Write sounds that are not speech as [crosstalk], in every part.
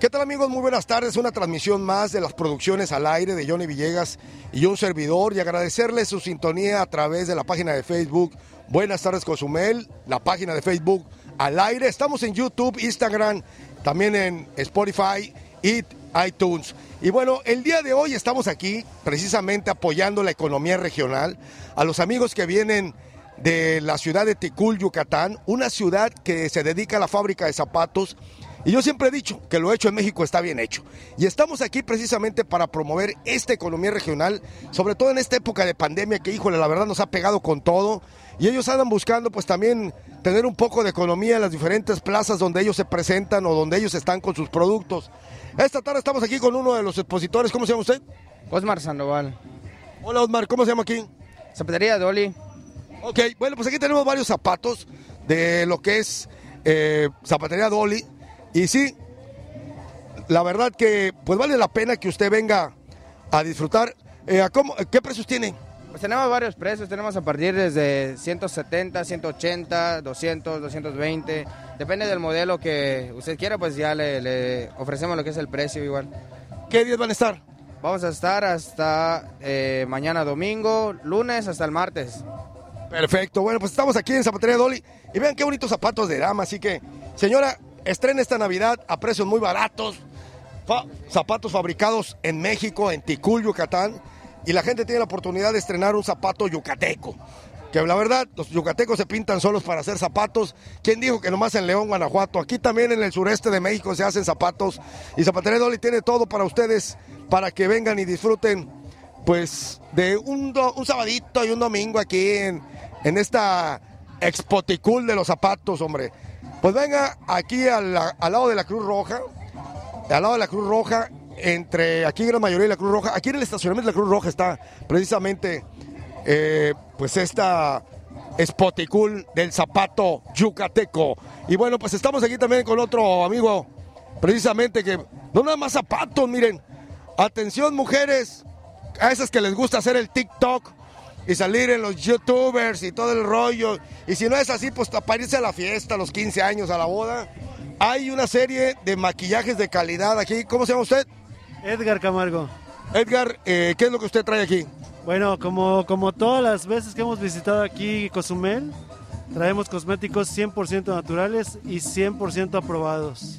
¿Qué tal amigos? Muy buenas tardes. Una transmisión más de las producciones al aire de Johnny Villegas y un servidor y agradecerles su sintonía a través de la página de Facebook Buenas tardes Cozumel, la página de Facebook al aire. Estamos en YouTube, Instagram, también en Spotify y iTunes. Y bueno, el día de hoy estamos aquí precisamente apoyando la economía regional a los amigos que vienen de la ciudad de Ticul, Yucatán, una ciudad que se dedica a la fábrica de zapatos y yo siempre he dicho que lo hecho en México está bien hecho. Y estamos aquí precisamente para promover esta economía regional, sobre todo en esta época de pandemia que, híjole, la verdad nos ha pegado con todo. Y ellos andan buscando pues también tener un poco de economía en las diferentes plazas donde ellos se presentan o donde ellos están con sus productos. Esta tarde estamos aquí con uno de los expositores. ¿Cómo se llama usted? Osmar Sandoval. Hola Osmar, ¿cómo se llama aquí? Zapatería Dolly. Ok, bueno, pues aquí tenemos varios zapatos de lo que es eh, Zapatería Dolly. Y sí, la verdad que pues vale la pena que usted venga a disfrutar. Eh, cómo, ¿Qué precios tiene? Pues tenemos varios precios, tenemos a partir desde 170, 180, 200, 220. Depende del modelo que usted quiera, pues ya le, ofrecemos lo que es el precio igual. ¿Qué días van a estar? Vamos a estar hasta eh, mañana domingo, lunes hasta el martes. Perfecto, bueno, pues estamos aquí en Zapatería Dolly y vean qué bonitos zapatos de dama, así que, señora, estrena esta Navidad a precios muy baratos, zapatos fabricados en México, en Ticul, Yucatán, y la gente tiene la oportunidad de estrenar un zapato yucateco. Que la verdad, los yucatecos se pintan solos para hacer zapatos. ¿Quién dijo que nomás en León, Guanajuato? Aquí también en el sureste de México se hacen zapatos. Y Zapatería Dolly tiene todo para ustedes, para que vengan y disfruten, pues, de un, un sabadito y un domingo aquí en, en esta expoticul de los zapatos, hombre. Pues venga aquí al, lado de la Cruz Roja, al lado de la Cruz Roja, entre aquí Gran Mayoría y la Cruz Roja, aquí en el estacionamiento de la Cruz Roja está precisamente eh, pues esta espoticul del zapato yucateco. Y bueno, pues estamos aquí también con otro amigo, precisamente que no nada más zapatos, miren. Atención mujeres, a esas que les gusta hacer el TikTok y salir en los youtubers y todo el rollo. Y si no es así, pues para irse a la fiesta, a los 15 años, a la boda. Hay una serie de maquillajes de calidad aquí. ¿Cómo se llama usted? Edgar Camargo. Edgar, eh, ¿qué es lo que usted trae aquí? Bueno, como, como todas las veces que hemos visitado aquí Cozumel, traemos cosméticos 100% naturales y 100% aprobados.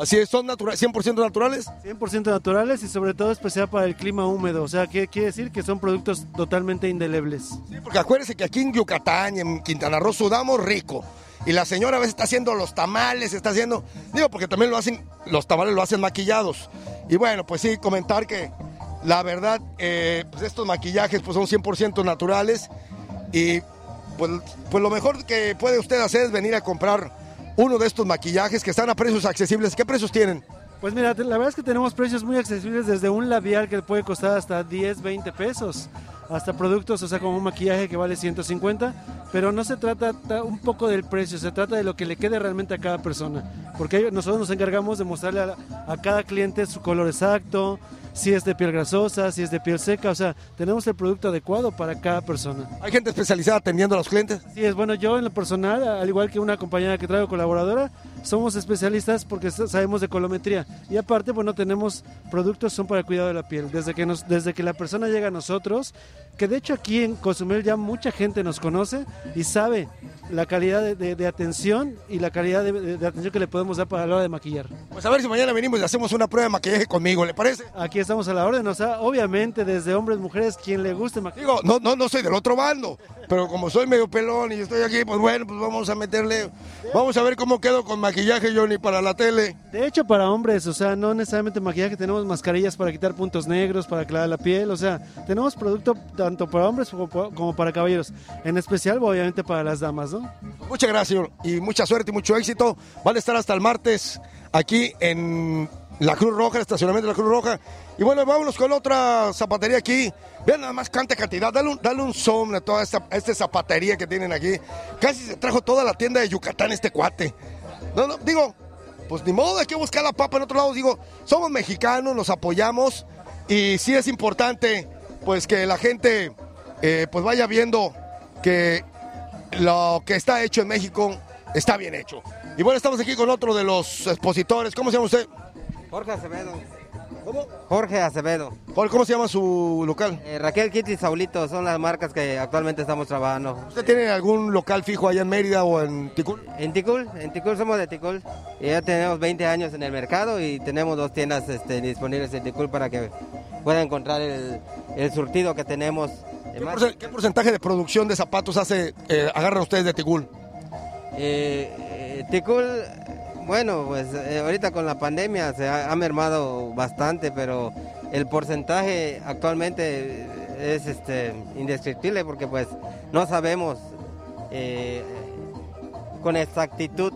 Así es, ¿son 100% naturales? 100% naturales y sobre todo especial para el clima húmedo. O sea, ¿qué quiere decir? Que son productos totalmente indelebles. Sí, porque acuérdense que aquí en Yucatán y en Quintana Roo sudamos rico. Y la señora a veces está haciendo los tamales, está haciendo... Digo, porque también lo hacen, los tamales lo hacen maquillados. Y bueno, pues sí, comentar que la verdad, eh, pues estos maquillajes pues son 100% naturales. Y pues, pues lo mejor que puede usted hacer es venir a comprar uno de estos maquillajes que están a precios accesibles. ¿Qué precios tienen? Pues mira, la verdad es que tenemos precios muy accesibles desde un labial que puede costar hasta 10, 20 pesos, hasta productos, o sea, como un maquillaje que vale 150, pero no se trata un poco del precio, se trata de lo que le quede realmente a cada persona, porque nosotros nos encargamos de mostrarle a, a cada cliente su color exacto, si es de piel grasosa, si es de piel seca, o sea, tenemos el producto adecuado para cada persona. ¿Hay gente especializada atendiendo a los clientes? Sí, es bueno, yo en lo personal, al igual que una compañera que traigo colaboradora, somos especialistas porque sabemos de colometría y aparte, bueno, tenemos productos son para el cuidado de la piel. Desde que, nos, desde que la persona llega a nosotros, que de hecho aquí en Cozumel ya mucha gente nos conoce y sabe la calidad de, atención y la calidad de, atención que le podemos dar para la hora de maquillar. Pues a ver si mañana venimos y hacemos una prueba de maquillaje conmigo, ¿le parece? Aquí estamos a la orden, o sea, obviamente desde hombres, mujeres, quien le guste maquillar. Digo, no, no, no soy del otro bando, pero como soy medio pelón y estoy aquí, pues bueno, pues vamos a meterle, vamos a ver cómo quedo con maquillaje, Johnny, para la tele. De hecho, para hombres, o sea, no necesariamente maquillaje, tenemos mascarillas para quitar puntos negros, para aclarar la piel, o sea, tenemos producto tanto para hombres como para caballeros, en especial, obviamente, para las damas, ¿no? Muchas gracias y mucha suerte y mucho éxito. Van a estar hasta el martes aquí en la Cruz Roja, el estacionamiento de la Cruz Roja. Y bueno, vámonos con otra zapatería aquí. Vean nada más canta cantidad. Dale un, dale un zoom a toda esta, esta, zapatería que tienen aquí. Casi se trajo toda la tienda de Yucatán este cuate. No, no, digo, pues ni modo, hay que buscar la papa en otro lado. Digo, somos mexicanos, nos apoyamos. Y sí es importante, pues que la gente, eh, pues vaya viendo que lo que está hecho en México está bien hecho. Y bueno, estamos aquí con otro de los expositores. ¿Cómo se llama usted? Jorge Acevedo. ¿Cómo? Jorge Acevedo. Jorge, ¿Cómo se llama su local? Eh, Raquel Kitty y Saulito son las marcas que actualmente estamos trabajando. ¿Usted tiene algún local fijo allá en Mérida o en Ticul? En Ticul, en Ticul somos de Ticul. Y ya tenemos 20 años en el mercado y tenemos dos tiendas este, disponibles en Ticul para que puedan encontrar el, el surtido que tenemos. ¿Qué, porce- qué porcentaje de producción de zapatos hace, eh, agarran ustedes de Ticul? Eh, eh, Ticul, bueno, pues eh, ahorita con la pandemia se ha, ha mermado bastante, pero el porcentaje actualmente es este, indescriptible porque pues no sabemos eh, con exactitud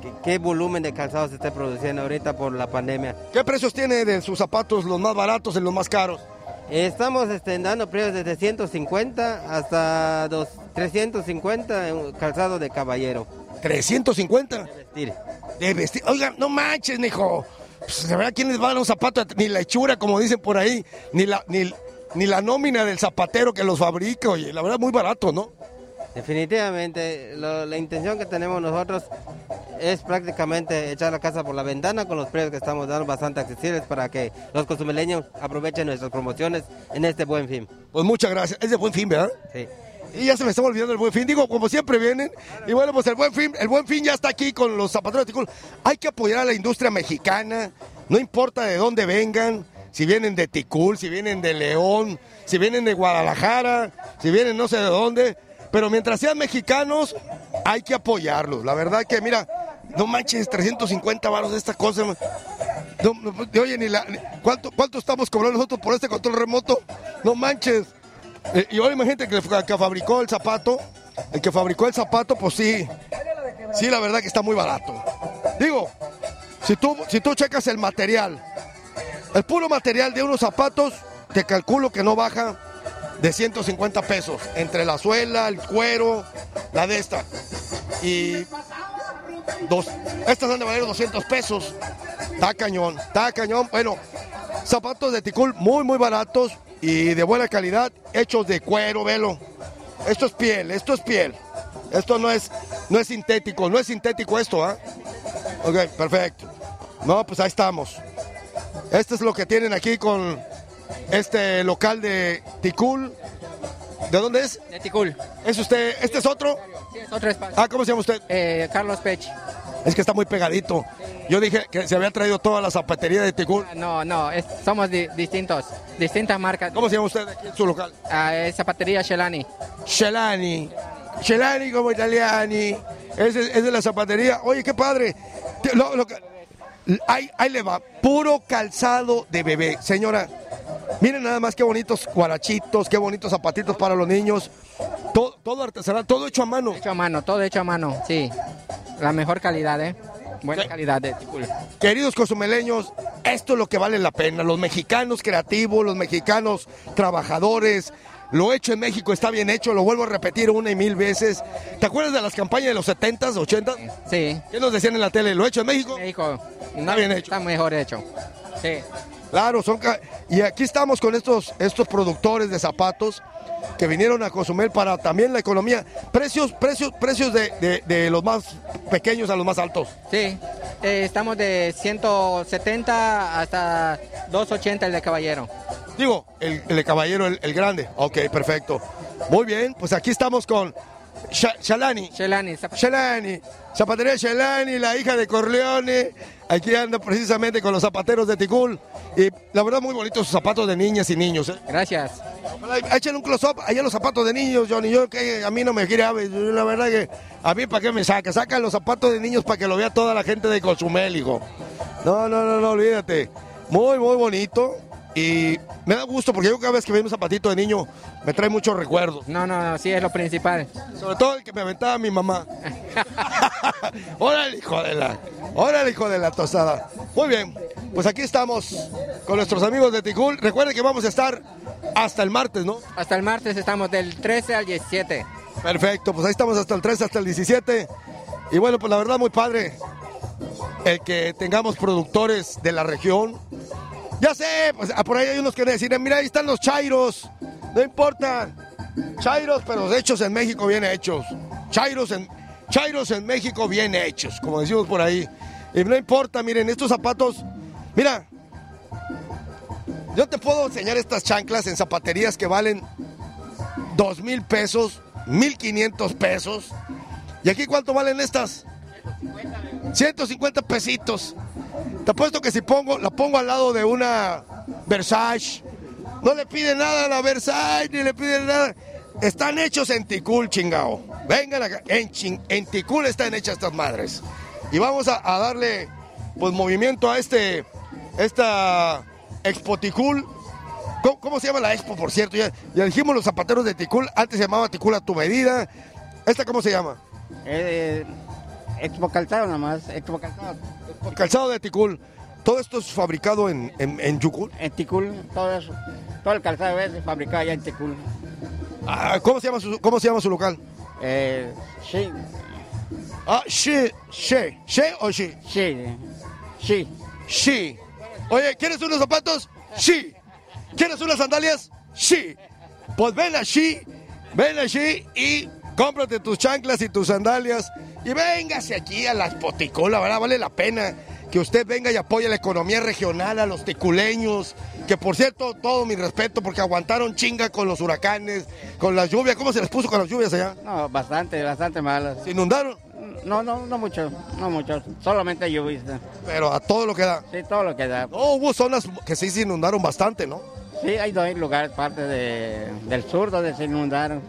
qué, qué volumen de calzado se esté produciendo ahorita por la pandemia. ¿Qué precios tiene de sus zapatos los más baratos y los más caros? Estamos este, dando precios desde 150 hasta dos, 350 en calzado de caballero. 350 Vestir. de vestir. Oiga, no manches, mijo. Pues, de verdad, ¿quién les va a dar un zapato? Ni la hechura, como dicen por ahí, ni la, ni, ni la nómina del zapatero que los fabrica. Oye, la verdad, muy barato, ¿no? Definitivamente, lo- la intención que tenemos nosotros es prácticamente echar la casa por la ventana con los precios que estamos dando bastante accesibles para que los consumeleños aprovechen nuestras promociones en este buen fin. Pues muchas gracias. Es de buen fin, ¿verdad? Sí. Y ya se me estaba olvidando el buen fin. Digo, como siempre vienen. Y bueno, pues el buen fin, el buen fin ya está aquí con los zapateros de Ticul. Hay que apoyar a la industria mexicana. No importa de dónde vengan. Si vienen de Ticul, si vienen de León, si vienen de Guadalajara, si vienen no sé de dónde. Pero mientras sean mexicanos, hay que apoyarlos. La verdad que, mira, no manches, 350 baros de esta cosa. No, oye, ni la, ¿cuánto, ¿cuánto estamos cobrando nosotros por este control remoto? No manches. Eh, y ahora imagínate que, que fabricó el zapato, el que fabricó el zapato, pues sí, sí, la verdad que está muy barato. Digo, si tú, si tú checas el material, el puro material de unos zapatos, te calculo que no baja de 150 pesos, entre la suela, el cuero, la de esta. Y dos, estas han de valer 200 pesos. Está cañón, está cañón. Bueno, zapatos de Ticul muy, muy baratos y de buena calidad, hechos de cuero, velo. Esto es piel, esto es piel. Esto no es, no es sintético, no es sintético esto, ¿ah? Ok, perfecto. No, pues ahí estamos. Esto es lo que tienen aquí con este local de Ticul. ¿De dónde es? De Ticul. ¿Es usted? ¿Este es otro? Sí, es otro espacio. Ah, ¿cómo se llama usted? Eh, Carlos Pech. Es que está muy pegadito. Yo dije que se había traído toda la zapatería de Ticul. No, no, es- somos di- distintos, distintas marcas. ¿Cómo se llama usted aquí en su local? Ah, es zapatería Shelani. Celani. Celani como italiani. Ese es de la zapatería. Oye, qué padre. Lo- lo ahí le va. Puro calzado de bebé. Señora, miren nada más qué bonitos guarachitos, qué bonitos zapatitos para los niños. Todo, todo artesanal, todo hecho a mano. Hecho a mano, todo hecho a mano, sí. La mejor calidad, ¿eh? Buena calidad de. Queridos cozumeleños, esto es lo que vale la pena. Los mexicanos creativos, los mexicanos trabajadores. Lo hecho en México está bien hecho, lo vuelvo a repetir una y mil veces. ¿Te acuerdas de las campañas de los 70s, 80s? Sí. ¿Qué nos decían en la tele? ¿Lo hecho en México? México. Está bien hecho. Está mejor hecho. Sí. Claro, son y aquí estamos con estos, estos productores de zapatos que vinieron a consumir para también la economía. Precios, precios, precios de, de- de los más pequeños a los más altos. Sí. Eh, estamos de 170 hasta 280 el de caballero. Digo, el, el de caballero, el, el grande. Ok, perfecto. Muy bien, pues aquí estamos con Shelani. zap- Shelani, zapatería Shelani, la hija de Corleone. Aquí anda precisamente con los zapateros de Ticul. Y la verdad, muy bonitos sus zapatos de niñas y niños. ¿eh? Gracias. Échale un close-up allá los zapatos de niños, Johnny. Yo que a mí no me yo, la verdad que a mí para qué me saca. Saca los zapatos de niños para que lo vea toda la gente de Cozumel, hijo. No, no, no, no, olvídate. Muy, muy bonito. Y me da gusto porque yo cada vez que veo un zapatito de niño me trae muchos recuerdos. No, no, no, sí es lo principal. Sobre todo el que me aventaba mi mamá. [laughs] [laughs] órale, hijo de la. Órale, hijo de la tostada. Muy bien, pues aquí estamos con nuestros amigos de Ticul. Recuerden que vamos a estar hasta el martes, ¿no? Hasta el martes estamos del 13 al 17. Perfecto, pues ahí estamos hasta el 13, hasta el 17. Y bueno, pues la verdad muy padre el que tengamos productores de la región. Ya sé, pues ah, por ahí hay unos que deciden, mira, ahí están los chairos, no importa. Chairos, pero hechos en México bien hechos. Chairos en, chairos en México bien hechos, como decimos por ahí. Y no importa, miren, estos zapatos Mira, yo te puedo enseñar estas chanclas en zapaterías que valen dos mil pesos, mil quinientos pesos. ¿Y aquí cuánto valen estas? 150 pesitos. Te apuesto que si pongo, la pongo al lado de una Versace, no le piden nada a la Versace, ni le piden nada. Están hechos en Ticul, chingao. Vengan acá. En, en Ticul están hechas estas madres. Y vamos a, darle pues movimiento a este, esta Expo Ticul. ¿Cómo, se llama la expo, por cierto? Ya, ya dijimos los zapateros de Ticul. Antes se llamaba Ticul a tu medida. ¿Esta cómo se llama? Eh, Expo Calzado nomás, Expo Calzado. Calzado de Ticul. Todo esto es fabricado en, en, en Yucul. En Ticul, todo eso. Todo el calzado es fabricado allá en Ticul. Ah, ¿cómo, se llama su, ¿Cómo se llama su local? Eh, sí, Ah, she, she, she o she. sí, sí. She. Oye, ¿quieres unos zapatos? She. ¿Quieres unas sandalias? She. Pues ven a She, ven a She y cómprate tus chanclas y tus sandalias y véngase aquí a las poticolas, ¿verdad? Vale la pena que usted venga y apoye la economía regional, a los ticuleños, que por cierto, todo mi respeto porque aguantaron chinga con los huracanes, con las lluvias. ¿Cómo se les puso con las lluvias allá? No, bastante, bastante malas. Se inundaron, No, no, no mucho, no mucho. Solamente lluvia. pero a todo lo que da. Sí, todo lo que da. No, hubo zonas que sí se inundaron bastante, ¿no? Sí, hay dos lugares, parte de, del sur donde se inundaron.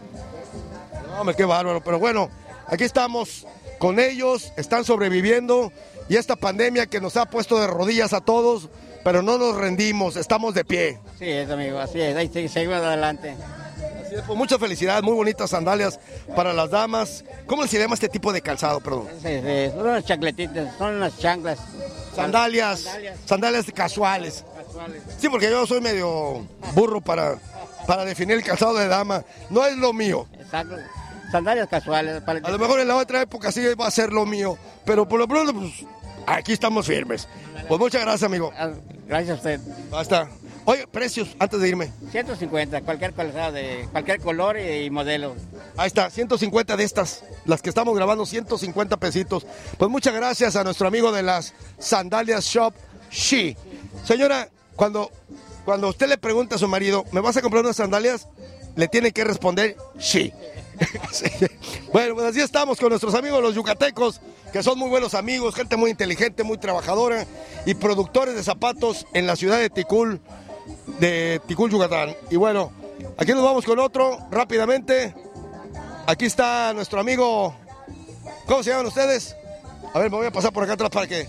No, hombre, qué bárbaro. Pero bueno, aquí estamos con ellos, están sobreviviendo y esta pandemia que nos ha puesto de rodillas a todos, pero no nos rendimos, estamos de pie. Sí, es amigo, así es. Ahí sí, seguimos adelante. Así es, pues mucha felicidad, muy bonitas sandalias para las damas. ¿Cómo se llama este tipo de calzado, perdón? Sí, sí, son unas chancletitas, son unas chanclas. Sandalias, sandalias casuales. Casuales. Sí, porque yo soy medio burro para, para definir el calzado de dama. No es lo mío. Exacto. Sandalias casuales. Para A lo mejor en la otra época sí va a ser lo mío, pero por lo pronto, pues, aquí estamos firmes. Pues muchas gracias, amigo. Ah, Gracias a usted. Basta. Oye, precios, antes de irme. 150, cualquier de cualquier color y, y modelo. Ahí está, 150 de estas, las que estamos grabando, 150 pesitos. Pues muchas gracias a nuestro amigo de las Sandalias Shop, She. Señora, cuando, cuando usted le pregunta a su marido, ¿me vas a comprar unas sandalias? Le tiene que responder, She. [laughs] Bueno, pues así estamos con nuestros amigos los yucatecos, que son muy buenos amigos, gente muy inteligente, muy trabajadora y productores de zapatos en la ciudad de Ticul, de Ticul, Yucatán. Y bueno, aquí nos vamos con otro rápidamente. Aquí está nuestro amigo. ¿Cómo se llaman ustedes? A ver, me voy a pasar por acá atrás para que.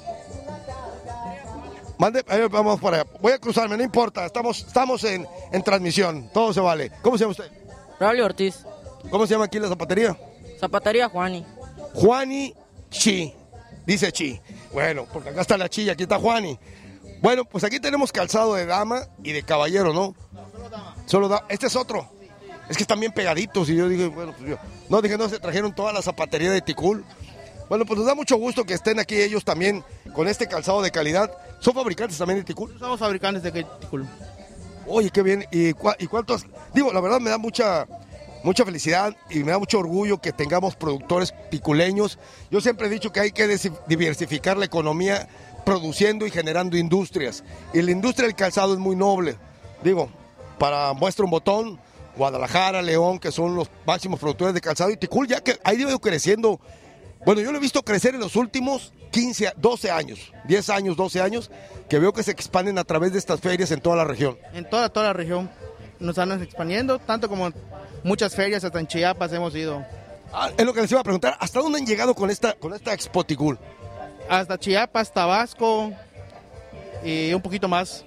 Mande, vamos para allá. Voy a cruzarme, no importa. Estamos, estamos en, en transmisión. Todo se vale. ¿Cómo se llama usted? Braulio Ortiz, ¿Cómo se llama aquí la zapatería? Zapatería Juani. Juani Chi. Dice Chi. Bueno, porque acá está la Chi y aquí está Juani. Bueno, pues aquí tenemos calzado de dama y de caballero, ¿no? Solo da. Este es otro. Es que están bien pegaditos y yo dije, bueno, pues yo. No, dije, no, se trajeron toda la zapatería de Ticul. Bueno, pues nos da mucho gusto que estén aquí ellos también con este calzado de calidad. ¿Son fabricantes también de Ticul? Somos fabricantes de Ticul. Oye, qué bien. ¿Y, cua- y cuántos? Digo, la verdad me da mucha, mucha felicidad y me da mucho orgullo que tengamos productores ticuleños. Yo siempre he dicho que hay que diversificar la economía produciendo y generando industrias. Y la industria del calzado es muy noble. Digo, para muestra un botón, Guadalajara, León, que son los máximos productores de calzado, y Ticul ya que ha ido creciendo. Bueno, yo lo he visto crecer en los últimos 15, a- 12 años, 10 años, 12 años, que veo que se expanden a través de estas ferias en toda la región. En toda, toda la región nos están expandiendo, tanto como muchas ferias, hasta en Chiapas hemos ido. Ah, es lo que les iba a preguntar. ¿Hasta dónde han llegado con esta, con esta Expo Ticul? Hasta Chiapas, Tabasco y un poquito más.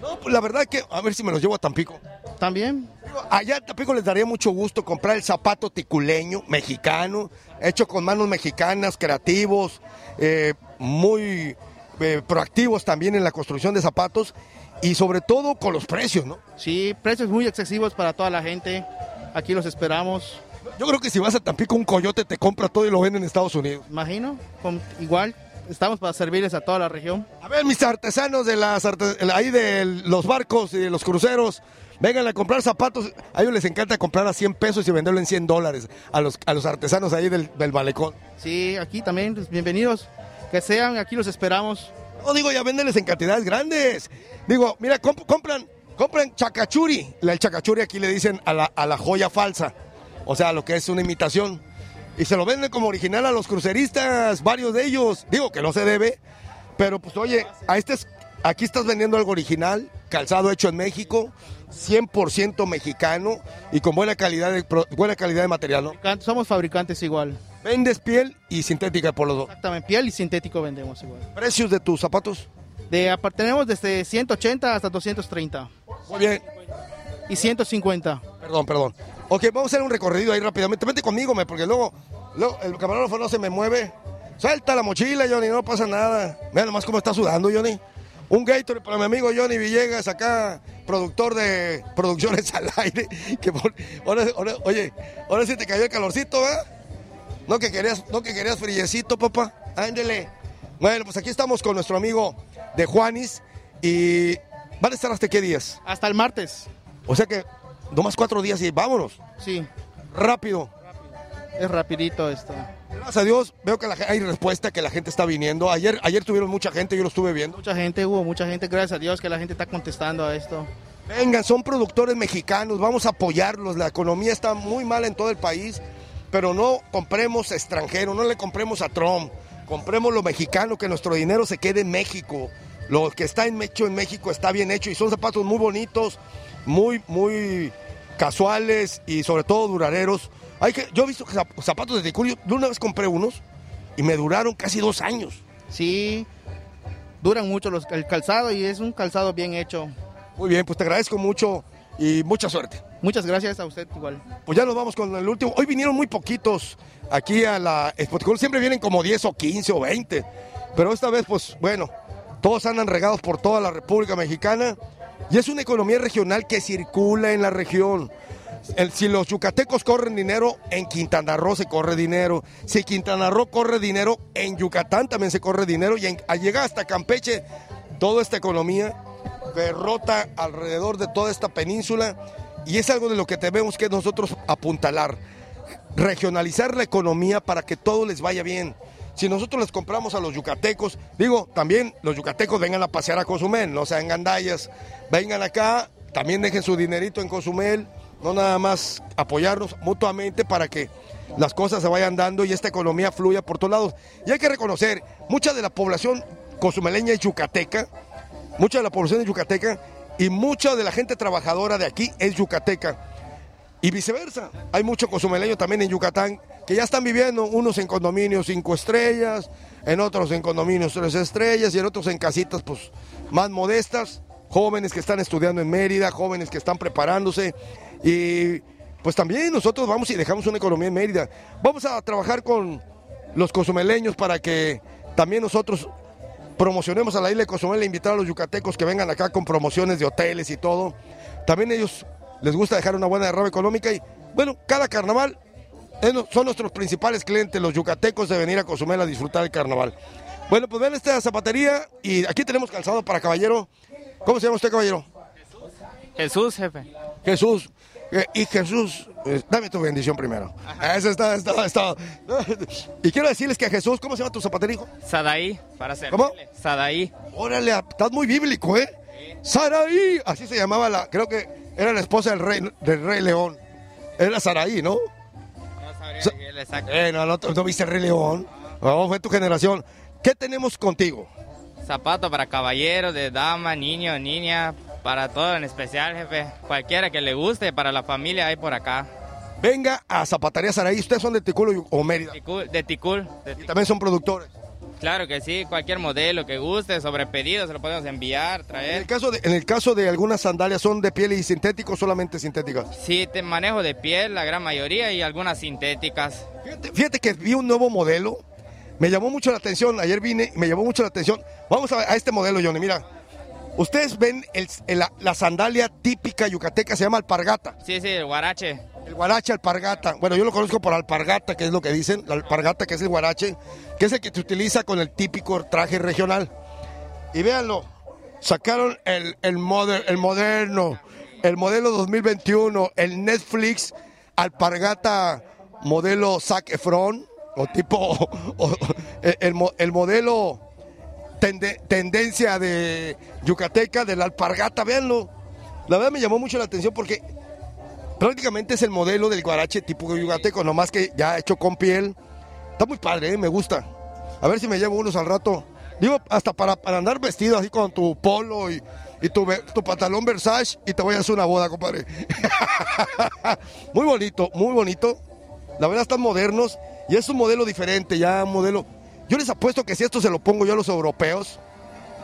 No, pues la verdad que, a ver si me los llevo a Tampico. También, Allá en Tampico les daría mucho gusto comprar el zapato ticuleño, mexicano, hecho con manos mexicanas, creativos, eh, muy eh, proactivos también en la construcción de zapatos y sobre todo con los precios, ¿no? sí, precios muy excesivos para toda la gente. Aquí los esperamos, Yo creo que si vas a Tampico un coyote te compra todo y lo vende en Estados Unidos. imagino. Con, igual, estamos para servirles a toda la región. A ver, mis artesanos de las ahí de los barcos y de los cruceros, vengan a comprar zapatos. A ellos les encanta comprar a 100 pesos y venderlo en 100 dólares a los, a los artesanos ahí del, del malecón. Sí, aquí también, pues, bienvenidos. Que sean, aquí los esperamos. No digo, ya véndeles en cantidades grandes. Digo, mira, comp- compran, compran chacachuri. El chacachuri aquí le dicen a la, a la joya falsa. O sea, lo que es una imitación. Y se lo venden como original a los cruceristas, varios de ellos. Digo que no se debe. Pero pues oye, a este es- aquí estás vendiendo algo original, calzado hecho en México, 100% mexicano y con buena calidad de, buena calidad de material, ¿no? Somos fabricantes igual. Vendes piel y sintética por los dos. Exactamente, piel y sintético vendemos igual. ¿Precios de tus zapatos? De, tenemos desde 180 hasta 230 Muy bien. y 150. Perdón, perdón. Ok, vamos a hacer un recorrido ahí rápidamente. Vente conmigo, me, porque luego, luego el camarógrafo no se me mueve. Suelta la mochila, Johnny, no pasa nada. Mira nomás cómo está sudando, Johnny. Un Gatorade para mi amigo Johnny Villegas, acá, productor de producciones [laughs] al aire. Que por- ahora, ahora- oye, ahora sí te cayó el calorcito, ¿verdad? No que querías, no que querías friecito, papá. Ándele. Bueno, pues aquí estamos con nuestro amigo de Juanis y van a estar hasta qué días. Hasta el martes. O sea que nomás cuatro días y vámonos. Sí, Rápido. es rapidito esto. Gracias a Dios, veo que la hay respuesta, que la gente está viniendo. Ayer, ayer tuvieron mucha gente, yo lo estuve viendo. Mucha gente, hubo mucha gente, gracias a Dios que la gente está contestando a esto. Vengan, son productores mexicanos, vamos a apoyarlos. La economía está muy mal en todo el país, pero no compremos extranjero, no le compremos a Trump. Compremos lo mexicano, que nuestro dinero se quede en México. Lo que está hecho en México está bien hecho y son zapatos muy bonitos, muy, muy casuales y sobre todo duraderos. Hay que, yo he visto zapatos de Ticurio, de una vez compré unos y me duraron casi dos años. Sí, duran mucho los, el calzado y es un calzado bien hecho. Muy bien, pues te agradezco mucho y mucha suerte. Muchas gracias a usted igual. Pues ya nos vamos con el último. Hoy vinieron muy poquitos aquí a la Expoticol. Siempre vienen como 10 o 15 o 20. Pero esta vez, pues bueno, todos andan regados por toda la República Mexicana. Y es una economía regional que circula en la región. Si los yucatecos corren dinero, en Quintana Roo se corre dinero. Si Quintana Roo corre dinero, en Yucatán también se corre dinero. Y en- al llegar hasta Campeche, toda esta economía derrota alrededor de toda esta península. Y es algo de lo que tenemos que nosotros apuntalar. Regionalizar la economía para que todo les vaya bien. Si nosotros les compramos a los yucatecos, digo, también los yucatecos vengan a pasear a Cozumel, no sean gandallas, vengan acá, también dejen su dinerito en Cozumel, no nada más apoyarnos mutuamente para que las cosas se vayan dando y esta economía fluya por todos lados. Y hay que reconocer, mucha de la población cozumeleña es yucateca, mucha de la población es yucateca y mucha de la gente trabajadora de aquí es yucateca. Y viceversa, hay mucho cozumeleño también en Yucatán que ya están viviendo, unos en condominios cinco estrellas, en otros en condominios tres estrellas y en otros en casitas pues más modestas, jóvenes que están estudiando en Mérida, jóvenes que están preparándose y pues también nosotros vamos y dejamos una economía en Mérida. Vamos a trabajar con los cozumeleños para que también nosotros promocionemos a la isla de Cozumel e invitar a los yucatecos que vengan acá con promociones de hoteles y todo. También ellos les gusta dejar una buena derrama económica y bueno, cada carnaval son nuestros principales clientes, los yucatecos de venir a Cozumel a disfrutar el carnaval. Bueno, pues ven esta zapatería y aquí tenemos calzado para caballero. ¿Cómo se llama usted, caballero? Jesús, jefe. Jesús. Eh, y Jesús, eh, dame tu bendición primero. Eso está, está, está. Y quiero decirles que Jesús, ¿cómo se llama tu zapatería, hijo? Sadaí, para ser. ¿Cómo? Sadaí. Órale, estás muy bíblico, ¿eh? Saraí, así se llamaba la, creo que era la esposa del rey, del rey León. Era Saraí, ¿no? No sabría Sa- decirle exacto. Eh, no, no, no viste el rey León. No, fue tu generación. ¿Qué tenemos contigo? Zapato para caballeros, de dama, niño, niña, para todo en especial, jefe. Cualquiera que le guste, para la familia hay por acá. Venga a Zapatería Saraí. Ustedes son de Ticulo o Mérida. Ticul- De Ticul. de Y Ticul. también son productores. Claro que sí, cualquier modelo que guste, sobre pedido, se lo podemos enviar, En el traer. caso de, en el caso de algunas sandalias, ¿son de piel y sintéticos solamente sintéticas? Sí, te manejo de piel, la gran mayoría, y algunas sintéticas. Fíjate, fíjate que vi un nuevo modelo. Me llamó mucho la atención. Ayer vine y me llamó mucho la atención. Vamos a, a este modelo, Johnny. Mira, ustedes ven el- el- la, sandalia típica yucateca, se llama alpargata. Sí, sí, el guarache. El guarache alpargata. Bueno, yo lo conozco por alpargata, que es lo que dicen. La alpargata, que es el guarache, que es el que se utiliza con el típico traje regional. Y véanlo, sacaron el, el, moder- el moderno, el modelo 2021, el Netflix alpargata modelo Zac Efron, o tipo, [laughs] o- el modelo tende- tendencia de yucateca, de la alpargata, véanlo. La verdad me llamó mucho la atención porque prácticamente es el modelo del guarache tipo yucateco, nomás que ya hecho con piel. Está muy padre, ¿eh? me gusta. A ver si me llevo unos al rato. Digo, hasta para, para andar vestido así con tu polo y, y tu, tu pantalón Versace y te voy a hacer una boda, compadre. [laughs] muy bonito, muy bonito. La verdad están modernos y es un modelo diferente, ya un modelo. Yo les apuesto que si esto se lo pongo yo a los europeos,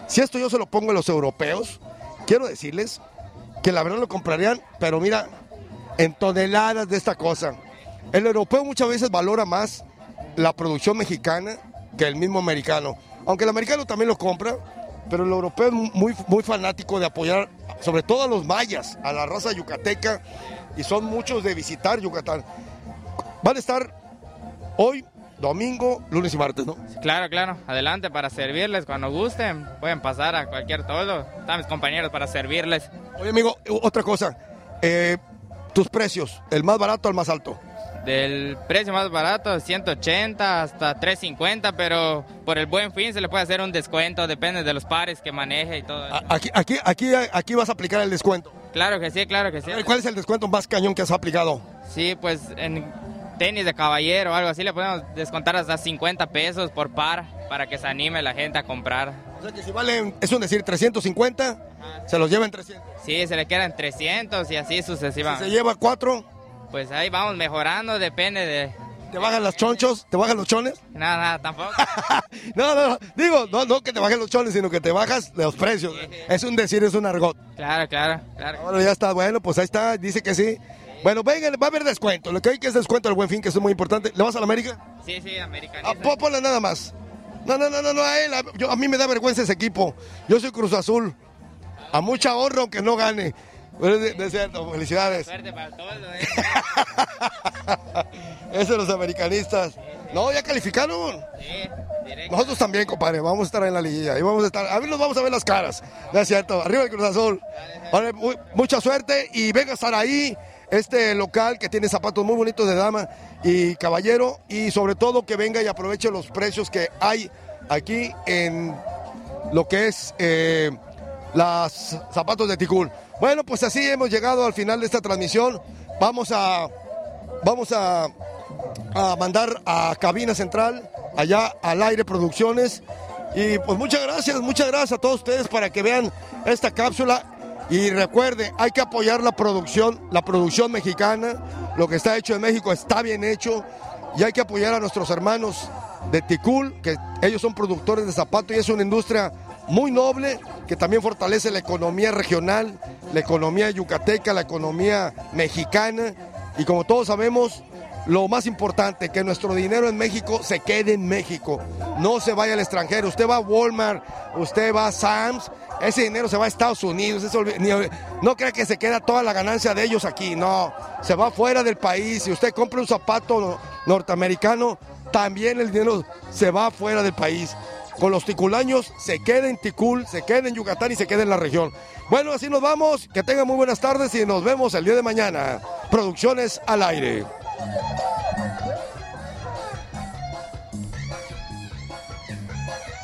si esto yo se lo pongo a los europeos, quiero decirles que la verdad lo comprarían, pero mira, en toneladas de esta cosa. El europeo muchas veces valora más la producción mexicana que el mismo americano. Aunque el americano también lo compra, pero el europeo es muy, muy fanático de apoyar, sobre todo a los mayas, a la raza yucateca, y son muchos de visitar Yucatán. Van a estar hoy, domingo, lunes y martes, ¿no? Claro, claro. Adelante para servirles cuando gusten. Pueden pasar a cualquier todo. Están mis compañeros para servirles. Oye, amigo, otra cosa. eh, tus precios, el más barato al más alto. Del precio más barato, 180 hasta 350, pero por el buen fin se le puede hacer un descuento, depende de los pares que maneje y todo. eso. Aquí, aquí, aquí, aquí vas a aplicar el descuento. Claro que sí, claro que sí. ¿Cuál es el descuento más cañón que has aplicado? Sí, pues en tenis de caballero o algo así le podemos descontar hasta 50 pesos por par para que se anime la gente a comprar. O sea que si valen, es un decir, 350, se los llevan 300. Sí, se le quedan 300 y así Si sucesivamente. se lleva cuatro, Pues ahí vamos mejorando, depende de... te bajan las chonchos, te bajan los chones. [laughs] Nada, nada, tampoco. [laughs] No, no, no, digo, no, no que te bajen los chones, sino que te bajas los precios. Es un decir, es un argot. Claro, claro, claro. Bueno, ya está, bueno, pues ahí está, dice que sí. Bueno, venga, va a haber descuento. Lo que hay que es descuento del buen fin, que es muy importante. ¿Le vas a la América? Sí, sí, americanista. pon- ponle nada más. No, no, no, no, no, a él. A, yo- a mí me da vergüenza ese equipo. Yo soy Cruz Azul. A mucha honra aunque no gane. Pero es cierto, felicidades. Suerte para todos. ¿eh? [laughs] Son los americanistas. No, ya calificaron. Sí, directo. Nosotros también, compadre. Vamos a estar en la liguilla. Y vamos a estar. A ver, nos vamos a ver las caras. No es cierto. Arriba el Cruz Azul. Vale, mu- mucha suerte y venga a estar ahí. Este local que tiene zapatos muy bonitos de dama y caballero. Y sobre todo que venga y aproveche los precios que hay aquí en lo que es eh, las zapatos de Ticul. Bueno, pues así hemos llegado al final de esta transmisión. Vamos a. Vamos a a mandar a Cabina Central, allá al aire Producciones. Y pues muchas gracias, muchas gracias a todos ustedes para que vean esta cápsula. Y recuerde, hay que apoyar la producción, la producción mexicana. Lo que está hecho en México está bien hecho. Y hay que apoyar a nuestros hermanos de Ticul, que ellos son productores de zapatos y es una industria muy noble que también fortalece la economía regional, la economía yucateca, la economía mexicana. Y como todos sabemos, lo más importante, que nuestro dinero en México se quede en México, no se vaya al extranjero. Usted va a Walmart, usted va a Sam's, ese dinero se va a Estados Unidos. no crea que se queda toda la ganancia de ellos aquí, no, se va fuera del país. Si usted compra un zapato no- norteamericano, también el dinero se va fuera del país. Con los ticulaños se queda en Ticul, se queda en Yucatán y se queda en la región. Bueno, así nos vamos. Que tengan muy buenas tardes y nos vemos el día de mañana. Producciones al aire.